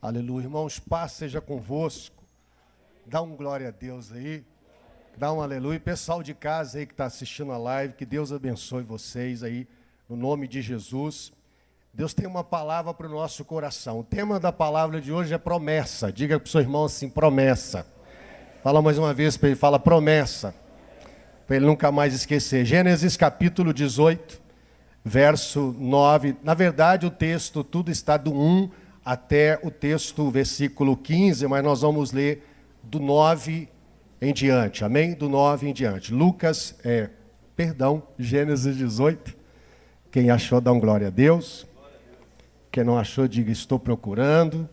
Aleluia. Irmãos, paz seja convosco. Dá um glória a Deus aí. Dá um aleluia. Pessoal de casa aí que está assistindo a live, que Deus abençoe vocês aí, no nome de Jesus. Deus tem uma palavra para o nosso coração. O tema da palavra de hoje é promessa. Diga para o seu irmão assim: promessa. Fala mais uma vez para ele: fala promessa. Para ele nunca mais esquecer. Gênesis capítulo 18, verso 9. Na verdade, o texto tudo está do 1 até o texto, versículo 15, mas nós vamos ler do 9 em diante, amém? Do 9 em diante. Lucas, é, perdão, Gênesis 18. Quem achou, dá um glória a Deus. Quem não achou, diga: Estou procurando.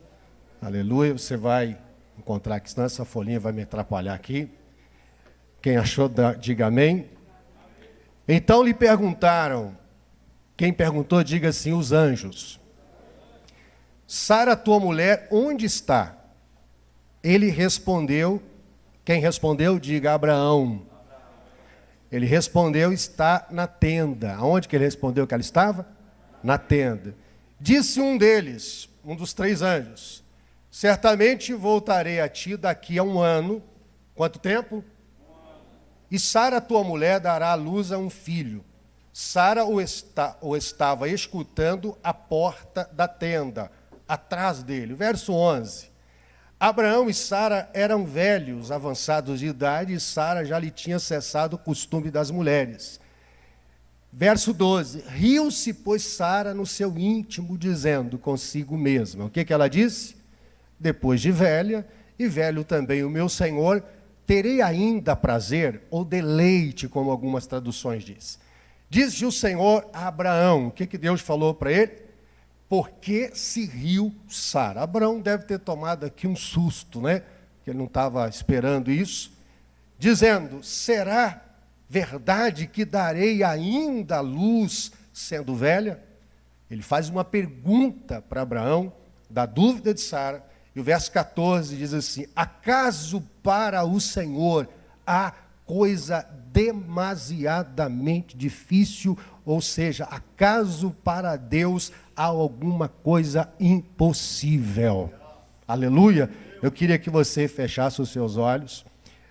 Aleluia. Você vai encontrar aqui, senão essa folhinha vai me atrapalhar aqui. Quem achou, diga amém. Então lhe perguntaram. Quem perguntou, diga assim: os anjos. Sara, tua mulher, onde está? Ele respondeu, quem respondeu, diga Abraão. Ele respondeu, está na tenda. Aonde que ele respondeu que ela estava? Na tenda. Disse um deles, um dos três anjos: Certamente voltarei a ti daqui a um ano. Quanto tempo? E Sara, tua mulher, dará à luz a um filho. Sara o, está, o estava escutando à porta da tenda atrás dele. Verso 11. Abraão e Sara eram velhos, avançados de idade, e Sara já lhe tinha cessado o costume das mulheres. Verso 12: Riu-se, pois, Sara no seu íntimo, dizendo consigo mesma: O que, que ela disse? Depois de velha, e velho também o meu senhor, terei ainda prazer ou deleite, como algumas traduções diz. Disse o Senhor a Abraão: O que, que Deus falou para ele? Porque se riu Sara. Abraão deve ter tomado aqui um susto, né? Que ele não estava esperando isso, dizendo: será verdade que darei ainda luz sendo velha? Ele faz uma pergunta para Abraão, da dúvida de Sara, e o verso 14 diz assim: Acaso para o Senhor há coisa demasiadamente difícil, ou seja, acaso para Deus há alguma coisa impossível? Aleluia! Eu queria que você fechasse os seus olhos,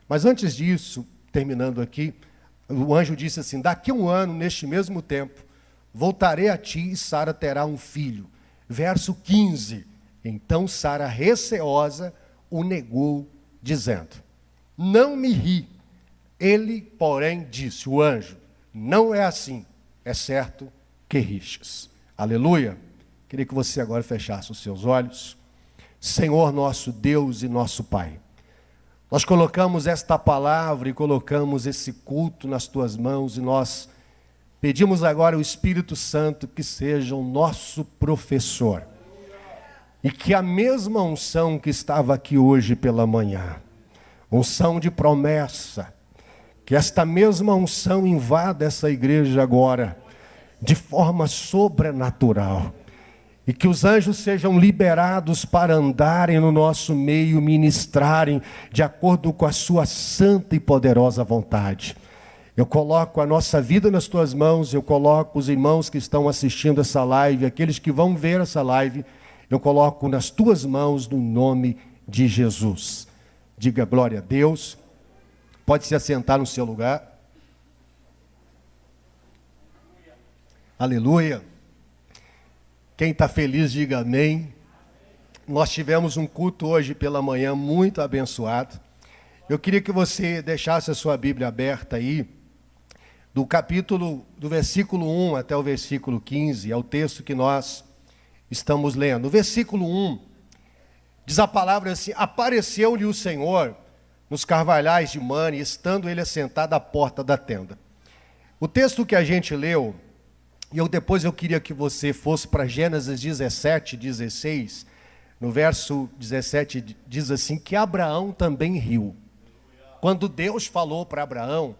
mas antes disso, terminando aqui, o anjo disse assim: Daqui a um ano, neste mesmo tempo, voltarei a ti e Sara terá um filho. Verso 15: Então Sara, receosa, o negou, dizendo: Não me ri ele, porém, disse, o anjo, não é assim, é certo que rixas. Aleluia. Queria que você agora fechasse os seus olhos. Senhor nosso Deus e nosso Pai, nós colocamos esta palavra e colocamos esse culto nas tuas mãos e nós pedimos agora o Espírito Santo que seja o nosso professor. E que a mesma unção que estava aqui hoje pela manhã, unção de promessa, que esta mesma unção invada essa igreja agora, de forma sobrenatural. E que os anjos sejam liberados para andarem no nosso meio, ministrarem de acordo com a sua santa e poderosa vontade. Eu coloco a nossa vida nas tuas mãos, eu coloco os irmãos que estão assistindo essa live, aqueles que vão ver essa live, eu coloco nas tuas mãos no nome de Jesus. Diga glória a Deus. Pode se assentar no seu lugar. Aleluia. Quem está feliz, diga amém. Nós tivemos um culto hoje pela manhã muito abençoado. Eu queria que você deixasse a sua Bíblia aberta aí, do capítulo, do versículo 1 até o versículo 15, é o texto que nós estamos lendo. No versículo 1, diz a palavra assim: Apareceu-lhe o Senhor nos carvalhais de Mane, estando ele assentado à porta da tenda. O texto que a gente leu, e eu depois eu queria que você fosse para Gênesis 17, 16, no verso 17 diz assim que Abraão também riu. Quando Deus falou para Abraão,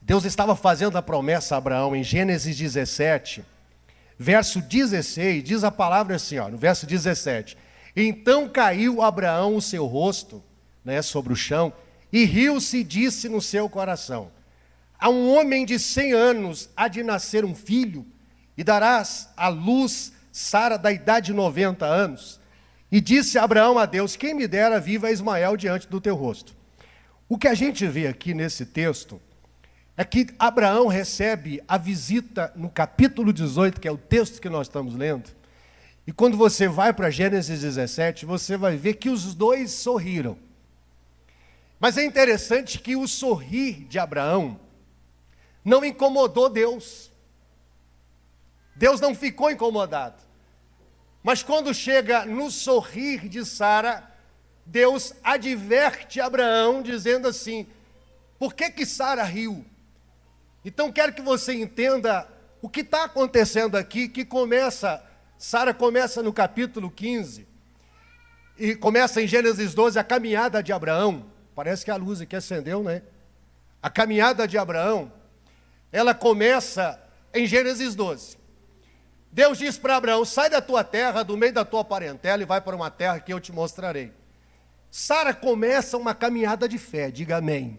Deus estava fazendo a promessa a Abraão em Gênesis 17, verso 16, diz a palavra assim, ó, no verso 17: Então caiu Abraão o seu rosto né, sobre o chão, e riu-se e disse no seu coração: A um homem de cem anos há de nascer um filho, e darás à luz Sara da idade de 90 anos. E disse Abraão a Deus: Quem me dera viva Ismael diante do teu rosto. O que a gente vê aqui nesse texto é que Abraão recebe a visita no capítulo 18, que é o texto que nós estamos lendo. E quando você vai para Gênesis 17, você vai ver que os dois sorriram. Mas é interessante que o sorrir de Abraão não incomodou Deus. Deus não ficou incomodado. Mas quando chega no sorrir de Sara, Deus adverte Abraão dizendo assim: por que que Sara riu? Então quero que você entenda o que está acontecendo aqui, que começa, Sara começa no capítulo 15, e começa em Gênesis 12 a caminhada de Abraão. Parece que a luz aqui acendeu, né? A caminhada de Abraão, ela começa em Gênesis 12. Deus diz para Abraão: sai da tua terra, do meio da tua parentela, e vai para uma terra que eu te mostrarei. Sara começa uma caminhada de fé, diga amém.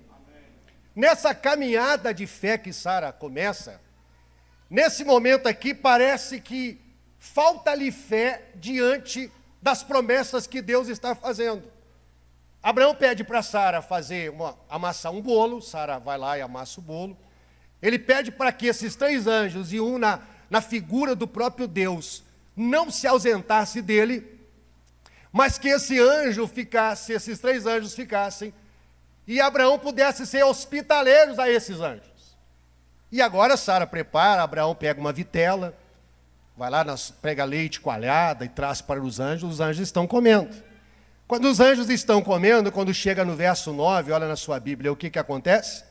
Nessa caminhada de fé que Sara começa, nesse momento aqui parece que falta-lhe fé diante das promessas que Deus está fazendo. Abraão pede para Sara fazer uma, amassar um bolo, Sara vai lá e amassa o bolo. Ele pede para que esses três anjos, e um na, na figura do próprio Deus, não se ausentasse dele, mas que esse anjo ficasse, esses três anjos ficassem e Abraão pudesse ser hospitaleiros a esses anjos. E agora Sara prepara, Abraão pega uma vitela, vai lá, pega leite coalhada e traz para os anjos, os anjos estão comendo. Quando os anjos estão comendo, quando chega no verso 9, olha na sua Bíblia, o que, que acontece?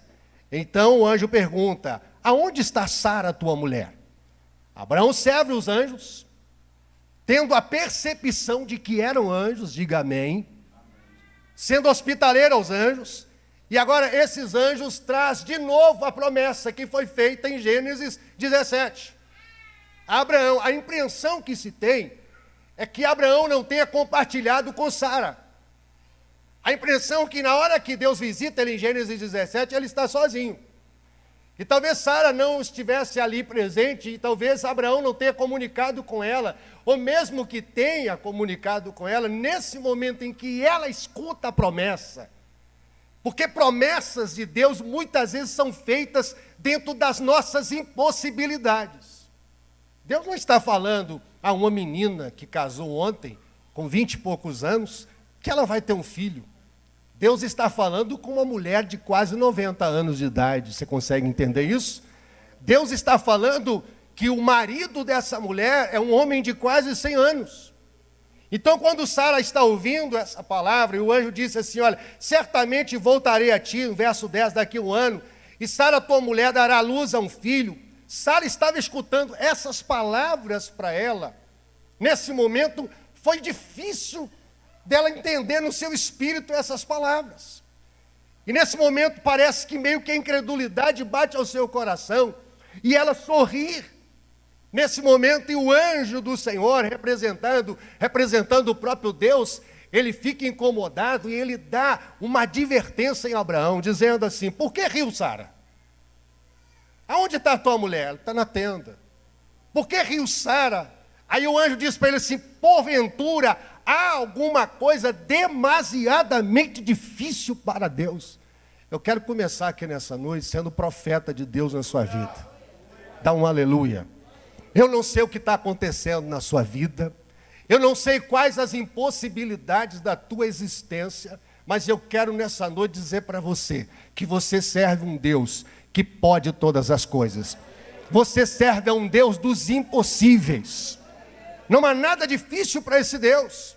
Então o anjo pergunta: Aonde está Sara, tua mulher? Abraão serve os anjos, tendo a percepção de que eram anjos, diga amém, sendo hospitaleiro aos anjos, e agora esses anjos traz de novo a promessa que foi feita em Gênesis 17. Abraão, a impressão que se tem é que Abraão não tenha compartilhado com Sara. A impressão que na hora que Deus visita ele em Gênesis 17, ele está sozinho. E talvez Sara não estivesse ali presente, e talvez Abraão não tenha comunicado com ela, ou mesmo que tenha comunicado com ela, nesse momento em que ela escuta a promessa, porque promessas de Deus muitas vezes são feitas dentro das nossas impossibilidades. Deus não está falando a uma menina que casou ontem, com vinte e poucos anos, que ela vai ter um filho. Deus está falando com uma mulher de quase 90 anos de idade. Você consegue entender isso? Deus está falando que o marido dessa mulher é um homem de quase 100 anos. Então, quando Sara está ouvindo essa palavra, e o anjo disse assim: Olha, certamente voltarei a ti, no verso 10, daqui a um ano, e Sara, tua mulher, dará luz a um filho. Sara estava escutando essas palavras para ela. Nesse momento, foi difícil dela entender no seu espírito essas palavras. E nesse momento, parece que meio que a incredulidade bate ao seu coração, e ela sorrir Nesse momento, e o anjo do Senhor, representando, representando o próprio Deus, ele fica incomodado e ele dá uma advertência em Abraão, dizendo assim: Por que riu, Sara? Aonde está a tua mulher? Ela está na tenda. Por que riu, Sara? Aí o anjo diz para ele assim: Porventura há alguma coisa demasiadamente difícil para Deus. Eu quero começar aqui nessa noite sendo profeta de Deus na sua vida. Dá um aleluia. Eu não sei o que está acontecendo na sua vida. Eu não sei quais as impossibilidades da tua existência. Mas eu quero nessa noite dizer para você que você serve um Deus que pode todas as coisas. Você serve a um Deus dos impossíveis. Não há nada difícil para esse Deus.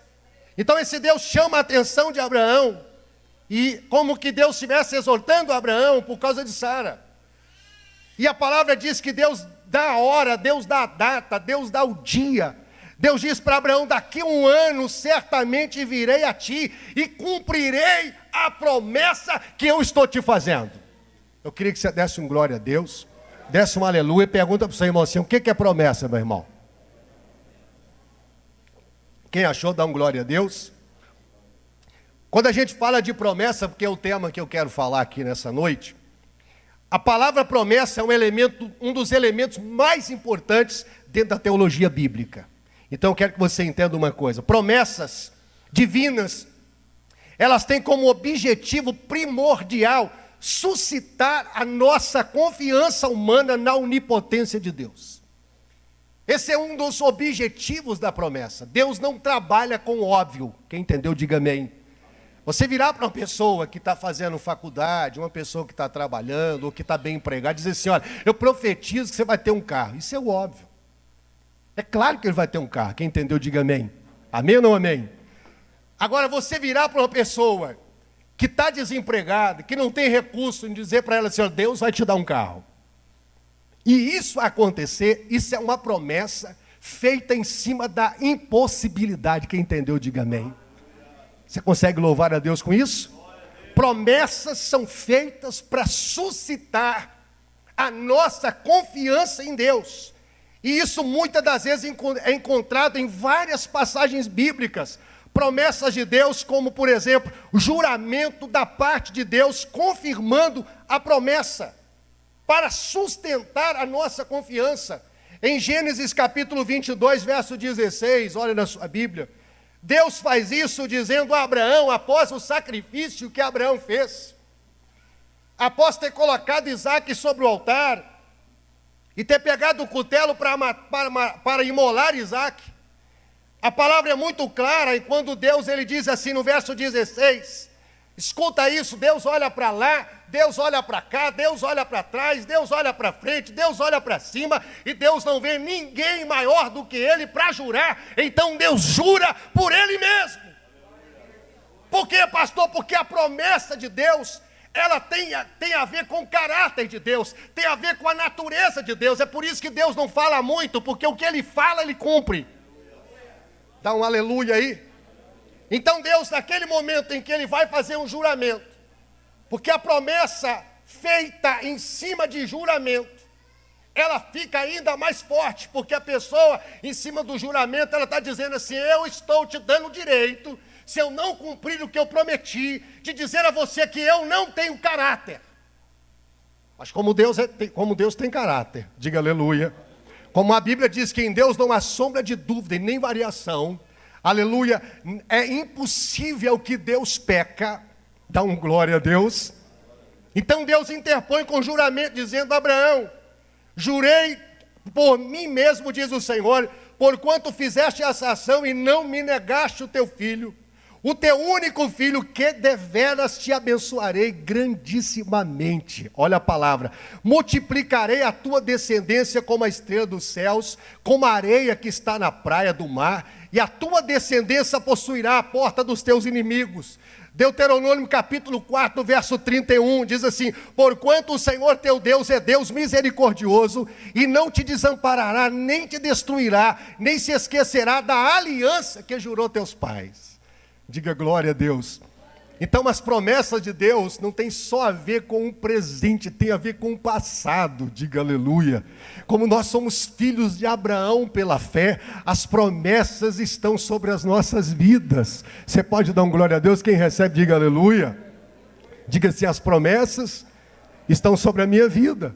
Então esse Deus chama a atenção de Abraão. E como que Deus estivesse exortando Abraão por causa de Sara. E a palavra diz que Deus dá a hora, Deus dá a data, Deus dá o dia. Deus diz para Abraão: daqui um ano certamente virei a ti e cumprirei a promessa que eu estou te fazendo. Eu queria que você desse um glória a Deus, desse um aleluia e pergunta para o seu irmão assim: o que é promessa, meu irmão? Quem achou, dá um glória a Deus. Quando a gente fala de promessa, porque é o tema que eu quero falar aqui nessa noite, a palavra promessa é um elemento, um dos elementos mais importantes dentro da teologia bíblica. Então eu quero que você entenda uma coisa: promessas divinas, elas têm como objetivo primordial suscitar a nossa confiança humana na onipotência de Deus. Esse é um dos objetivos da promessa. Deus não trabalha com óbvio. Quem entendeu, diga amém. Você virar para uma pessoa que está fazendo faculdade, uma pessoa que está trabalhando, ou que está bem empregada, dizer assim: olha, eu profetizo que você vai ter um carro. Isso é o óbvio. É claro que ele vai ter um carro. Quem entendeu, diga amém. Amém ou não amém? Agora, você virar para uma pessoa que está desempregada, que não tem recurso, em dizer para ela assim: Deus vai te dar um carro. E isso acontecer, isso é uma promessa feita em cima da impossibilidade. Quem entendeu, diga amém. Você consegue louvar a Deus com isso? Promessas são feitas para suscitar a nossa confiança em Deus. E isso muitas das vezes é encontrado em várias passagens bíblicas. Promessas de Deus, como por exemplo, juramento da parte de Deus confirmando a promessa, para sustentar a nossa confiança. Em Gênesis capítulo 22, verso 16, olha na sua Bíblia. Deus faz isso dizendo a Abraão, após o sacrifício que Abraão fez, após ter colocado Isaac sobre o altar, e ter pegado o cutelo para, para, para imolar Isaac. A palavra é muito clara, e quando Deus ele diz assim no verso 16: escuta isso, Deus olha para lá, Deus olha para cá, Deus olha para trás, Deus olha para frente, Deus olha para cima, e Deus não vê ninguém maior do que Ele para jurar, então Deus jura por Ele mesmo. Por quê, pastor? Porque a promessa de Deus ela tem, tem a ver com o caráter de Deus, tem a ver com a natureza de Deus. É por isso que Deus não fala muito, porque o que Ele fala, Ele cumpre. Dá um aleluia aí. Então Deus, naquele momento em que Ele vai fazer um juramento, porque a promessa feita em cima de juramento, ela fica ainda mais forte, porque a pessoa, em cima do juramento, ela está dizendo assim: Eu estou te dando direito se eu não cumprir o que eu prometi, de dizer a você que eu não tenho caráter. Mas como Deus, é, como Deus tem caráter, diga aleluia. Como a Bíblia diz que em Deus não há sombra de dúvida e nem variação, aleluia, é impossível que Deus peca, dá um glória a Deus. Então Deus interpõe com juramento, dizendo Abraão: Jurei por mim mesmo, diz o Senhor, porquanto fizeste essa ação e não me negaste o teu filho o teu único filho, que deveras te abençoarei grandissimamente. Olha a palavra. Multiplicarei a tua descendência como a estrela dos céus, como a areia que está na praia do mar, e a tua descendência possuirá a porta dos teus inimigos. Deuteronômio capítulo 4, verso 31, diz assim: Porquanto o Senhor teu Deus é Deus misericordioso, e não te desamparará, nem te destruirá, nem se esquecerá da aliança que jurou teus pais. Diga glória a Deus. Então, as promessas de Deus não tem só a ver com o presente, tem a ver com o passado. Diga aleluia. Como nós somos filhos de Abraão pela fé, as promessas estão sobre as nossas vidas. Você pode dar um glória a Deus? Quem recebe, diga aleluia. Diga assim: as promessas estão sobre a minha vida.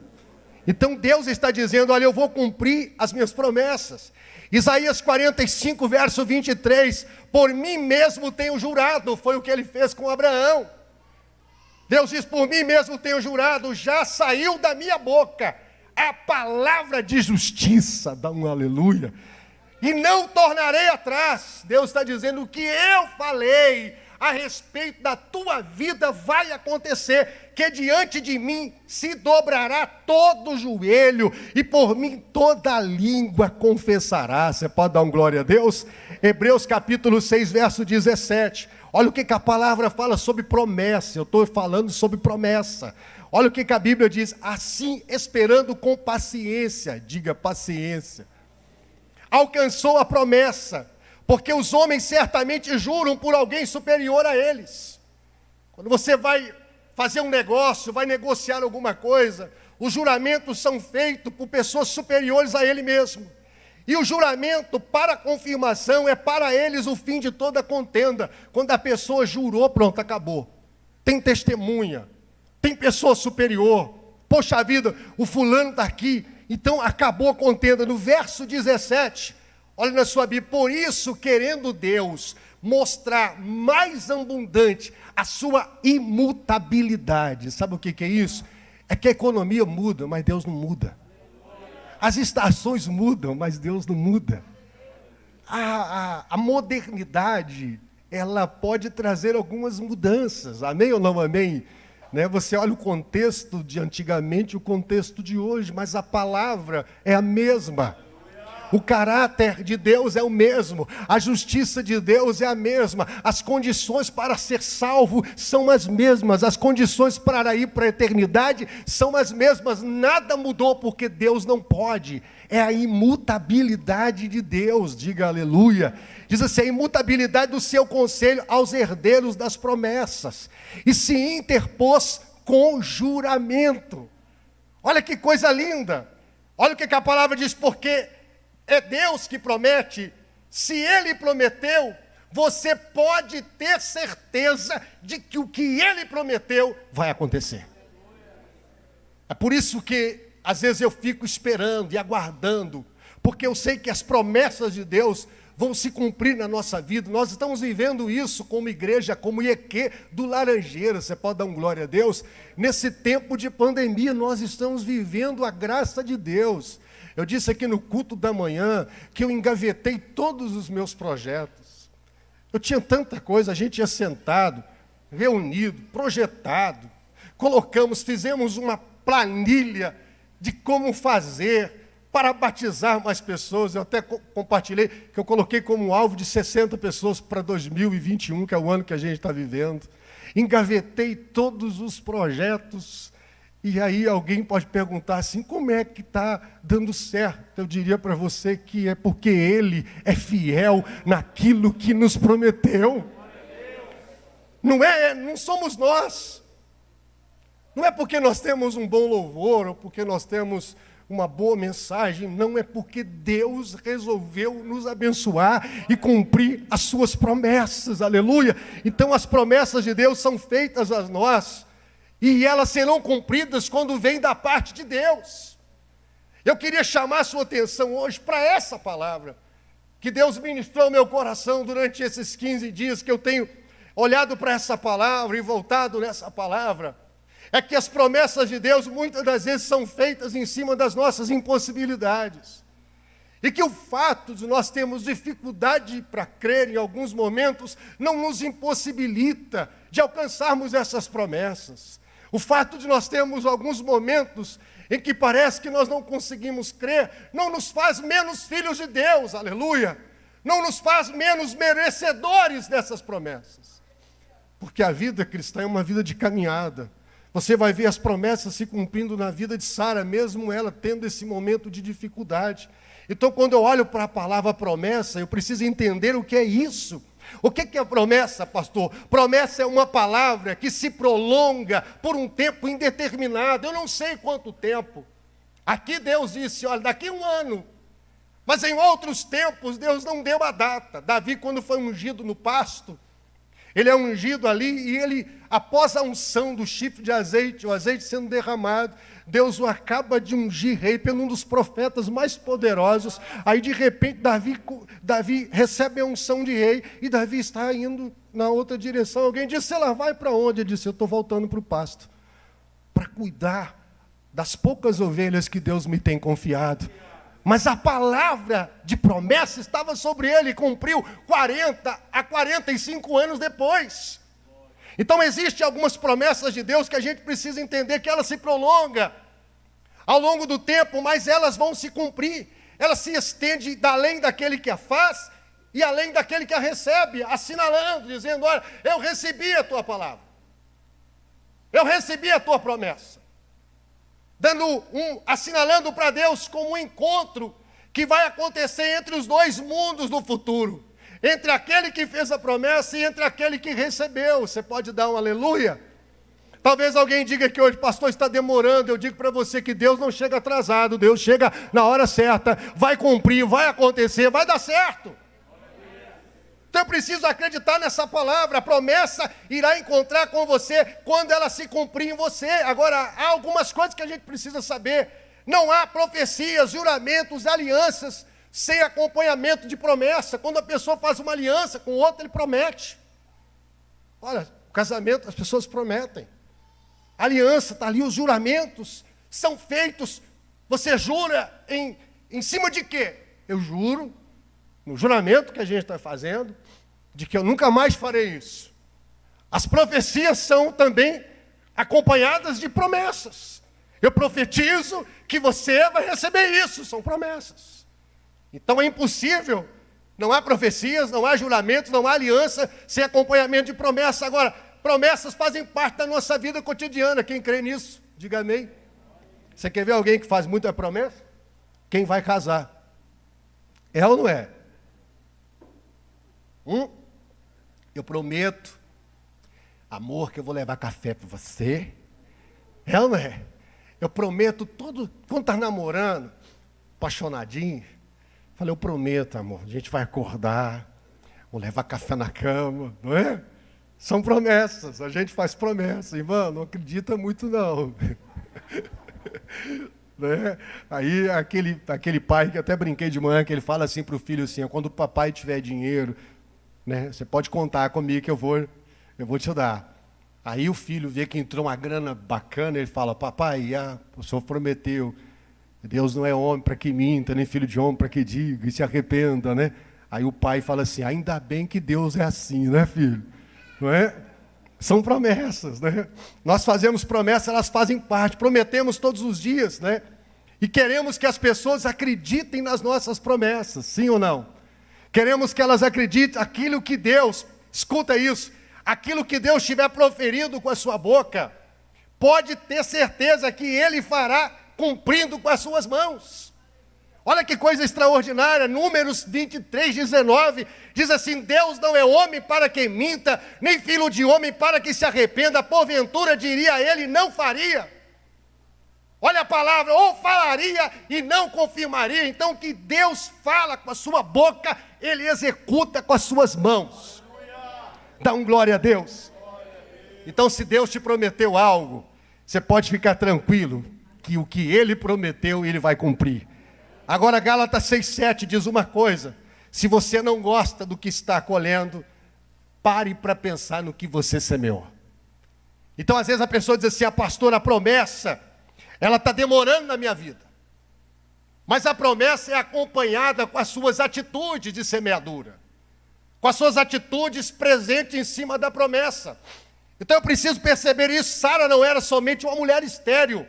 Então Deus está dizendo: olha, eu vou cumprir as minhas promessas. Isaías 45, verso 23: Por mim mesmo tenho jurado, foi o que ele fez com Abraão. Deus diz: Por mim mesmo tenho jurado, já saiu da minha boca a palavra de justiça, dá um aleluia, e não tornarei atrás. Deus está dizendo: O que eu falei a respeito da tua vida vai acontecer, que diante de mim se dobrará todo joelho e por mim toda língua confessará. Você pode dar um glória a Deus? Hebreus capítulo 6, verso 17. Olha o que, que a palavra fala sobre promessa. Eu estou falando sobre promessa. Olha o que, que a Bíblia diz. Assim, esperando com paciência, diga paciência, alcançou a promessa porque os homens certamente juram por alguém superior a eles. Quando você vai fazer um negócio, vai negociar alguma coisa, os juramentos são feitos por pessoas superiores a ele mesmo. E o juramento para confirmação é para eles o fim de toda contenda. Quando a pessoa jurou, pronto, acabou. Tem testemunha, tem pessoa superior. Poxa vida, o fulano está aqui. Então acabou a contenda. No verso 17, Olha na sua Bíblia, por isso, querendo Deus mostrar mais abundante a sua imutabilidade. Sabe o que, que é isso? É que a economia muda, mas Deus não muda. As estações mudam, mas Deus não muda. A, a, a modernidade, ela pode trazer algumas mudanças. Amém ou não amém? Né? Você olha o contexto de antigamente e o contexto de hoje, mas a palavra é a mesma. O caráter de Deus é o mesmo, a justiça de Deus é a mesma, as condições para ser salvo são as mesmas, as condições para ir para a eternidade são as mesmas, nada mudou porque Deus não pode, é a imutabilidade de Deus, diga aleluia. Diz assim: a imutabilidade do seu conselho aos herdeiros das promessas, e se interpôs com juramento. Olha que coisa linda, olha o que a palavra diz, porque é Deus que promete. Se Ele prometeu, você pode ter certeza de que o que Ele prometeu vai acontecer. É por isso que às vezes eu fico esperando e aguardando, porque eu sei que as promessas de Deus vão se cumprir na nossa vida. Nós estamos vivendo isso como igreja, como IEQ do Laranjeira. Você pode dar um glória a Deus? Nesse tempo de pandemia, nós estamos vivendo a graça de Deus. Eu disse aqui no culto da manhã que eu engavetei todos os meus projetos. Eu tinha tanta coisa, a gente ia sentado, reunido, projetado, colocamos, fizemos uma planilha de como fazer para batizar mais pessoas. Eu até compartilhei que eu coloquei como alvo de 60 pessoas para 2021, que é o ano que a gente está vivendo. Engavetei todos os projetos e aí alguém pode perguntar assim: como é que está dando certo? Eu diria para você que é porque Ele é fiel naquilo que nos prometeu. Não é, não somos nós. Não é porque nós temos um bom louvor ou porque nós temos uma boa mensagem, não é porque Deus resolveu nos abençoar e cumprir as suas promessas. Aleluia. Então as promessas de Deus são feitas a nós e elas serão cumpridas quando vem da parte de Deus. Eu queria chamar a sua atenção hoje para essa palavra, que Deus ministrou ao meu coração durante esses 15 dias que eu tenho olhado para essa palavra e voltado nessa palavra. É que as promessas de Deus muitas das vezes são feitas em cima das nossas impossibilidades. E que o fato de nós termos dificuldade para crer em alguns momentos não nos impossibilita de alcançarmos essas promessas. O fato de nós termos alguns momentos em que parece que nós não conseguimos crer, não nos faz menos filhos de Deus, aleluia. Não nos faz menos merecedores dessas promessas. Porque a vida cristã é uma vida de caminhada. Você vai ver as promessas se cumprindo na vida de Sara, mesmo ela tendo esse momento de dificuldade. Então, quando eu olho para a palavra promessa, eu preciso entender o que é isso. O que é promessa, pastor? Promessa é uma palavra que se prolonga por um tempo indeterminado, eu não sei quanto tempo. Aqui Deus disse: olha, daqui um ano. Mas em outros tempos, Deus não deu a data. Davi, quando foi ungido no pasto, ele é ungido ali e ele, após a unção do chifre de azeite, o azeite sendo derramado, Deus o acaba de ungir rei pelo um dos profetas mais poderosos. Aí de repente Davi, Davi recebe a unção de rei e Davi está indo na outra direção. Alguém disse: Ela vai para onde? Ele disse: Eu estou voltando para o pasto para cuidar das poucas ovelhas que Deus me tem confiado. Mas a palavra de promessa estava sobre ele e cumpriu 40 a 45 anos depois. Então existem algumas promessas de Deus que a gente precisa entender que ela se prolonga ao longo do tempo, mas elas vão se cumprir. Ela se estende da além daquele que a faz e além daquele que a recebe, assinalando, dizendo: Olha, eu recebi a tua palavra, eu recebi a tua promessa, dando um, assinalando para Deus como um encontro que vai acontecer entre os dois mundos no futuro entre aquele que fez a promessa e entre aquele que recebeu. Você pode dar um aleluia? Talvez alguém diga que hoje, pastor, está demorando. Eu digo para você que Deus não chega atrasado, Deus chega na hora certa, vai cumprir, vai acontecer, vai dar certo. Então eu preciso acreditar nessa palavra. A promessa irá encontrar com você quando ela se cumprir em você. Agora, há algumas coisas que a gente precisa saber. Não há profecias, juramentos, alianças sem acompanhamento de promessa. Quando a pessoa faz uma aliança com outro, ele promete. Olha, o casamento, as pessoas prometem. A aliança está ali, os juramentos são feitos. Você jura em, em cima de quê? Eu juro, no juramento que a gente está fazendo, de que eu nunca mais farei isso. As profecias são também acompanhadas de promessas. Eu profetizo que você vai receber isso, são promessas. Então é impossível, não há profecias, não há juramentos, não há aliança sem acompanhamento de promessa. Agora, promessas fazem parte da nossa vida cotidiana. Quem crê nisso, diga amém. Você quer ver alguém que faz muita promessa? Quem vai casar? É ou não é? Hum? Eu prometo, amor, que eu vou levar café para você. É ou não é? Eu prometo todo, quando está namorando, apaixonadinho, falei, eu prometo, amor, a gente vai acordar, vou levar café na cama, não é? São promessas, a gente faz promessas, irmão, não acredita muito não. né? Aí aquele, aquele pai que até brinquei de manhã, que ele fala assim para o filho assim, quando o papai tiver dinheiro, né, você pode contar comigo que eu vou, eu vou te dar. Aí o filho vê que entrou uma grana bacana, ele fala, papai, ah, o senhor prometeu, Deus não é homem para que minta, nem filho de homem para que diga, e se arrependa, né? Aí o pai fala assim, ainda bem que Deus é assim, né, filho? Não é? São promessas, né? Nós fazemos promessas, elas fazem parte, prometemos todos os dias, né? E queremos que as pessoas acreditem nas nossas promessas, sim ou não? Queremos que elas acreditem aquilo que Deus, escuta isso, aquilo que Deus tiver proferido com a sua boca, pode ter certeza que Ele fará cumprindo com as suas mãos. Olha que coisa extraordinária, Números 23, 19, diz assim: Deus não é homem para que minta, nem filho de homem para que se arrependa, porventura diria ele, não faria. Olha a palavra, ou falaria e não confirmaria. Então, que Deus fala com a sua boca, Ele executa com as suas mãos. Dá um glória a Deus. Então, se Deus te prometeu algo, você pode ficar tranquilo, que o que Ele prometeu, Ele vai cumprir. Agora, Gálatas 6,7 diz uma coisa: se você não gosta do que está colhendo, pare para pensar no que você semeou. Então, às vezes a pessoa diz assim: a pastora, a promessa, ela está demorando na minha vida. Mas a promessa é acompanhada com as suas atitudes de semeadura, com as suas atitudes presentes em cima da promessa. Então eu preciso perceber isso. Sara não era somente uma mulher estéril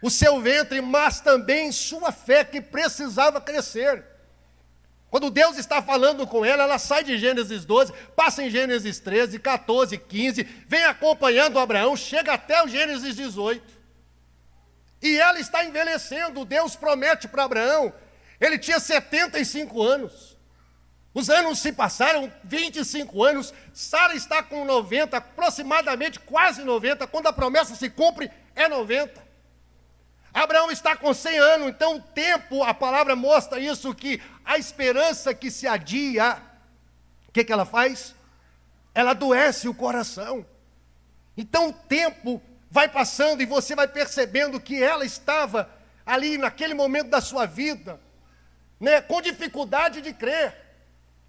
o seu ventre, mas também sua fé que precisava crescer. Quando Deus está falando com ela, ela sai de Gênesis 12, passa em Gênesis 13, 14, 15, vem acompanhando Abraão, chega até o Gênesis 18. E ela está envelhecendo. Deus promete para Abraão, ele tinha 75 anos. Os anos se passaram, 25 anos, Sara está com 90, aproximadamente quase 90, quando a promessa se cumpre, é 90. Abraão está com 100 anos, então o tempo, a palavra mostra isso, que a esperança que se adia, o que, que ela faz? Ela adoece o coração. Então o tempo vai passando e você vai percebendo que ela estava ali naquele momento da sua vida, né, com dificuldade de crer,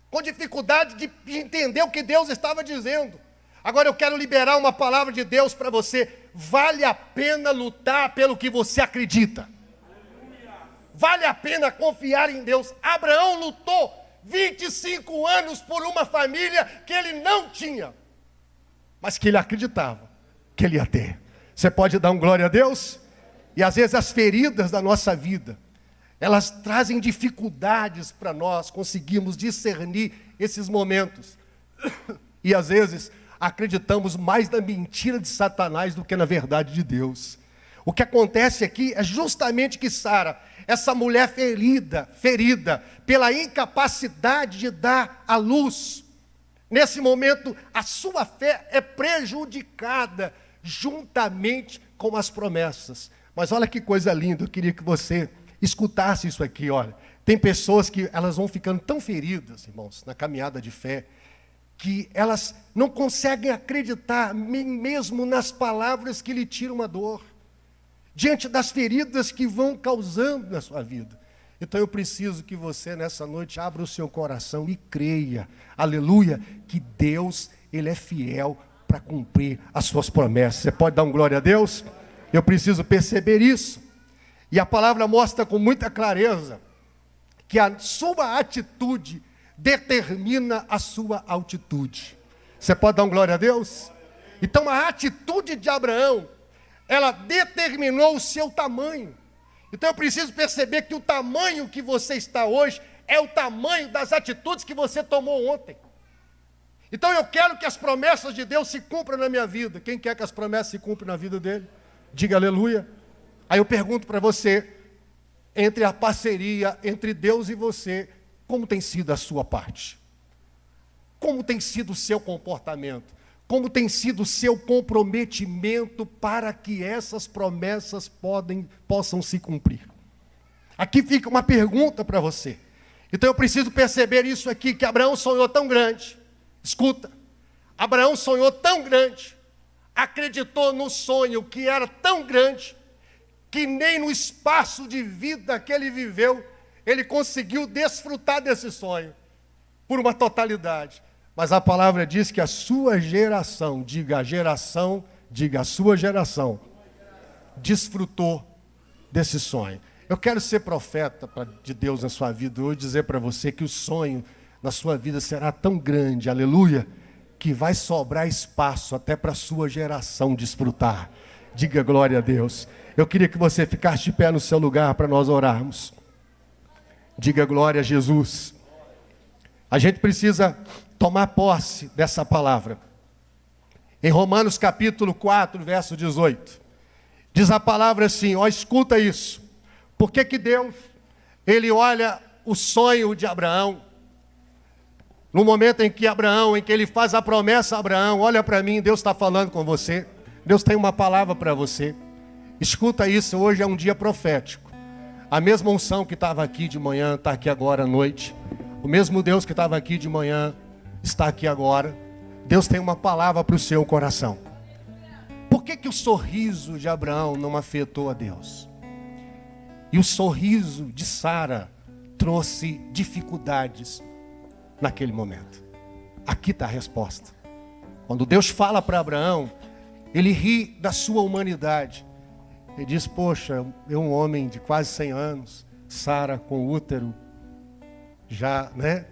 com dificuldade de entender o que Deus estava dizendo. Agora eu quero liberar uma palavra de Deus para você. Vale a pena lutar pelo que você acredita. Vale a pena confiar em Deus. Abraão lutou 25 anos por uma família que ele não tinha, mas que ele acreditava que ele ia ter. Você pode dar um glória a Deus? E às vezes as feridas da nossa vida, elas trazem dificuldades para nós conseguirmos discernir esses momentos. E às vezes acreditamos mais na mentira de Satanás do que na verdade de Deus. O que acontece aqui é justamente que Sara, essa mulher ferida, ferida pela incapacidade de dar a luz, nesse momento a sua fé é prejudicada juntamente com as promessas. Mas olha que coisa linda, eu queria que você escutasse isso aqui, olha. Tem pessoas que elas vão ficando tão feridas, irmãos, na caminhada de fé, que elas não conseguem acreditar mesmo nas palavras que lhe tiram a dor, diante das feridas que vão causando na sua vida. Então eu preciso que você nessa noite abra o seu coração e creia, aleluia, que Deus, Ele é fiel para cumprir as suas promessas. Você pode dar um glória a Deus? Eu preciso perceber isso. E a palavra mostra com muita clareza que a sua atitude determina a sua altitude. Você pode dar um glória a Deus? Então a atitude de Abraão, ela determinou o seu tamanho. Então eu preciso perceber que o tamanho que você está hoje é o tamanho das atitudes que você tomou ontem. Então eu quero que as promessas de Deus se cumpram na minha vida. Quem quer que as promessas se cumpram na vida dele? Diga aleluia. Aí eu pergunto para você, entre a parceria entre Deus e você, como tem sido a sua parte? Como tem sido o seu comportamento? Como tem sido o seu comprometimento para que essas promessas podem, possam se cumprir? Aqui fica uma pergunta para você. Então eu preciso perceber isso aqui, que Abraão sonhou tão grande. Escuta, Abraão sonhou tão grande, acreditou no sonho que era tão grande, que nem no espaço de vida que ele viveu, ele conseguiu desfrutar desse sonho por uma totalidade. Mas a palavra diz que a sua geração, diga a geração, diga a sua geração, desfrutou desse sonho. Eu quero ser profeta de Deus na sua vida hoje dizer para você que o sonho na sua vida será tão grande, aleluia, que vai sobrar espaço até para a sua geração desfrutar. Diga glória a Deus. Eu queria que você ficasse de pé no seu lugar para nós orarmos. Diga glória a Jesus. A gente precisa tomar posse dessa palavra. Em Romanos capítulo 4, verso 18, diz a palavra assim: ó, escuta isso. Por que, que Deus, ele olha o sonho de Abraão, no momento em que Abraão, em que ele faz a promessa a Abraão, olha para mim, Deus está falando com você, Deus tem uma palavra para você. Escuta isso, hoje é um dia profético. A mesma unção que estava aqui de manhã está aqui agora à noite. O mesmo Deus que estava aqui de manhã está aqui agora. Deus tem uma palavra para o seu coração. Por que, que o sorriso de Abraão não afetou a Deus? E o sorriso de Sara trouxe dificuldades naquele momento. Aqui está a resposta. Quando Deus fala para Abraão, ele ri da sua humanidade. Ele diz: Poxa, eu, um homem de quase 100 anos, Sara com útero, já, né?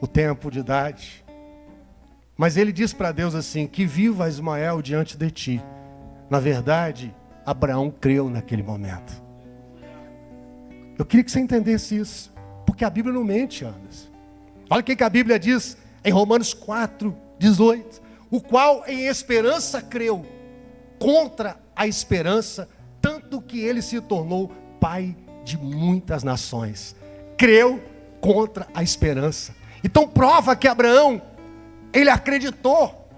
o tempo de idade. Mas ele diz para Deus assim: que viva Ismael diante de ti. Na verdade, Abraão creu naquele momento. Eu queria que você entendesse isso, porque a Bíblia não mente, Anderson. Olha o que a Bíblia diz em Romanos 4, 18: o qual em esperança creu, contra a esperança, tanto que ele se tornou pai de muitas nações. Creu contra a esperança. Então prova que Abraão, ele acreditou.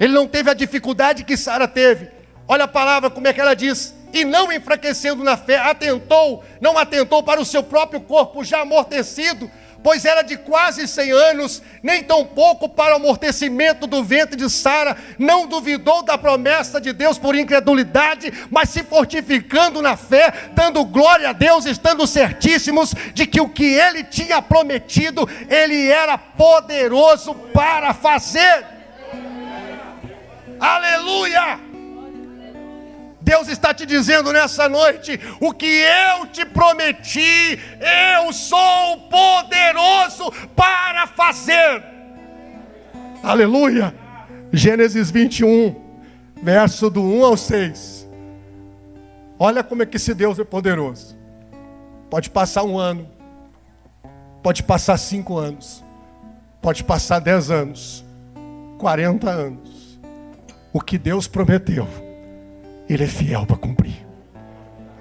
Ele não teve a dificuldade que Sara teve. Olha a palavra, como é que ela diz? E não enfraquecendo na fé, atentou, não atentou para o seu próprio corpo já amortecido, pois era de quase cem anos, nem tão pouco para o amortecimento do ventre de Sara, não duvidou da promessa de Deus por incredulidade, mas se fortificando na fé, dando glória a Deus, estando certíssimos de que o que ele tinha prometido, ele era poderoso para fazer. Aleluia! Deus está te dizendo nessa noite: o que eu te prometi, eu sou poderoso para fazer. Aleluia. Gênesis 21, verso do 1 ao 6. Olha como é que esse Deus é poderoso. Pode passar um ano, pode passar cinco anos, pode passar dez anos, quarenta anos. O que Deus prometeu ele é fiel para cumprir.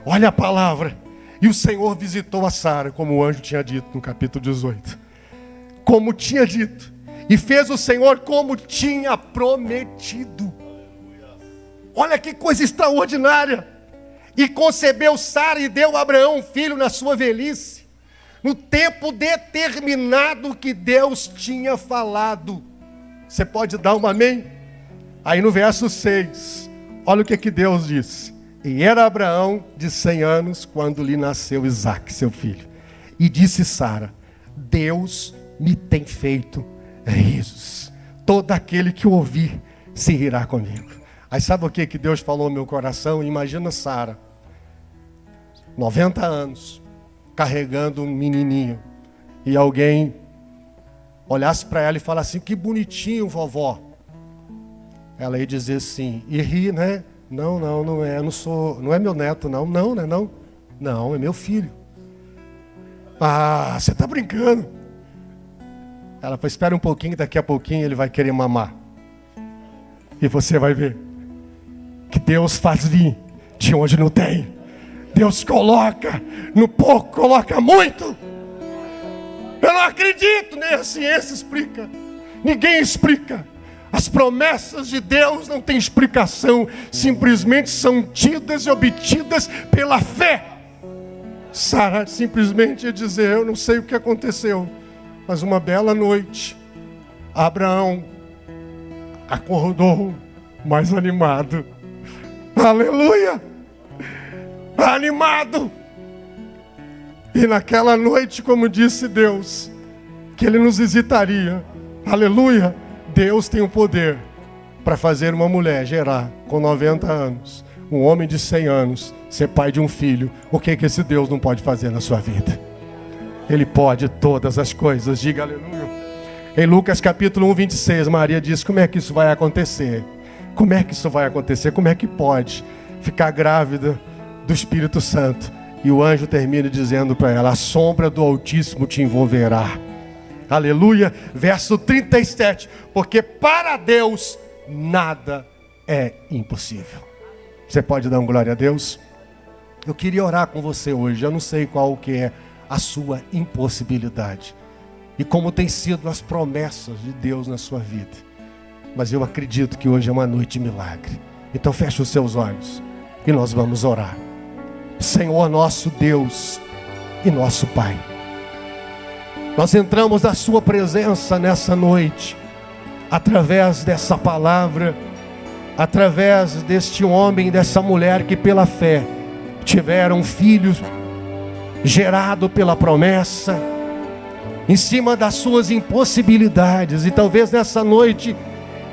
Olha a palavra. E o Senhor visitou a Sara, como o anjo tinha dito no capítulo 18. Como tinha dito. E fez o Senhor como tinha prometido. Olha que coisa extraordinária. E concebeu Sara e deu a Abraão um filho na sua velhice, no tempo determinado que Deus tinha falado. Você pode dar um amém? Aí no verso 6. Olha o que, que Deus diz. E era Abraão de 100 anos quando lhe nasceu Isaac, seu filho. E disse Sara: Deus me tem feito risos. Todo aquele que ouvir se rirá comigo. Aí sabe o que, que Deus falou no meu coração? Imagina Sara, 90 anos, carregando um menininho, e alguém olhasse para ela e falasse assim: Que bonitinho, vovó. Ela ia dizer assim, e ri, né? Não, não, não é, não sou, não é meu neto, não, não, né? Não, não, é meu filho. Ah, você está brincando. Ela falou: Espera um pouquinho, daqui a pouquinho ele vai querer mamar. E você vai ver que Deus faz vir de onde não tem. Deus coloca no pouco, coloca muito. Eu não acredito, nem a ciência explica. Ninguém explica. As promessas de Deus não têm explicação, simplesmente são tidas e obtidas pela fé. Sara simplesmente ia dizer: Eu não sei o que aconteceu, mas uma bela noite, Abraão acordou mais animado. Aleluia! Animado! E naquela noite, como disse Deus, que Ele nos visitaria. Aleluia! Deus tem o poder para fazer uma mulher gerar com 90 anos, um homem de 100 anos, ser pai de um filho. O que, que esse Deus não pode fazer na sua vida? Ele pode todas as coisas. Diga aleluia. Em Lucas capítulo 1, 26, Maria diz: Como é que isso vai acontecer? Como é que isso vai acontecer? Como é que pode ficar grávida do Espírito Santo? E o anjo termina dizendo para ela: A sombra do Altíssimo te envolverá. Aleluia. Verso 37. Porque para Deus nada é impossível. Você pode dar um glória a Deus? Eu queria orar com você hoje. Eu não sei qual que é a sua impossibilidade e como tem sido as promessas de Deus na sua vida. Mas eu acredito que hoje é uma noite de milagre. Então feche os seus olhos e nós vamos orar. Senhor nosso Deus e nosso Pai. Nós entramos na Sua presença nessa noite, através dessa palavra, através deste homem dessa mulher que, pela fé, tiveram filhos, gerado pela promessa, em cima das suas impossibilidades, e talvez nessa noite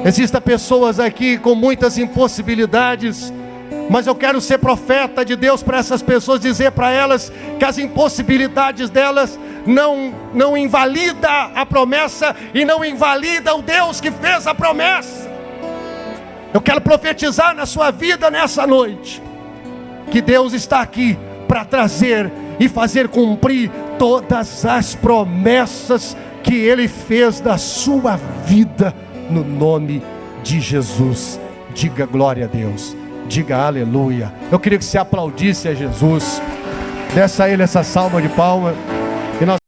Existem pessoas aqui com muitas impossibilidades, mas eu quero ser profeta de Deus para essas pessoas, dizer para elas que as impossibilidades delas não, não invalida a promessa e não invalida o Deus que fez a promessa. Eu quero profetizar na sua vida nessa noite, que Deus está aqui para trazer e fazer cumprir todas as promessas que Ele fez da sua vida no nome de Jesus. Diga glória a Deus, diga aleluia. Eu queria que você aplaudisse a Jesus, desse a Ele essa salva de palma.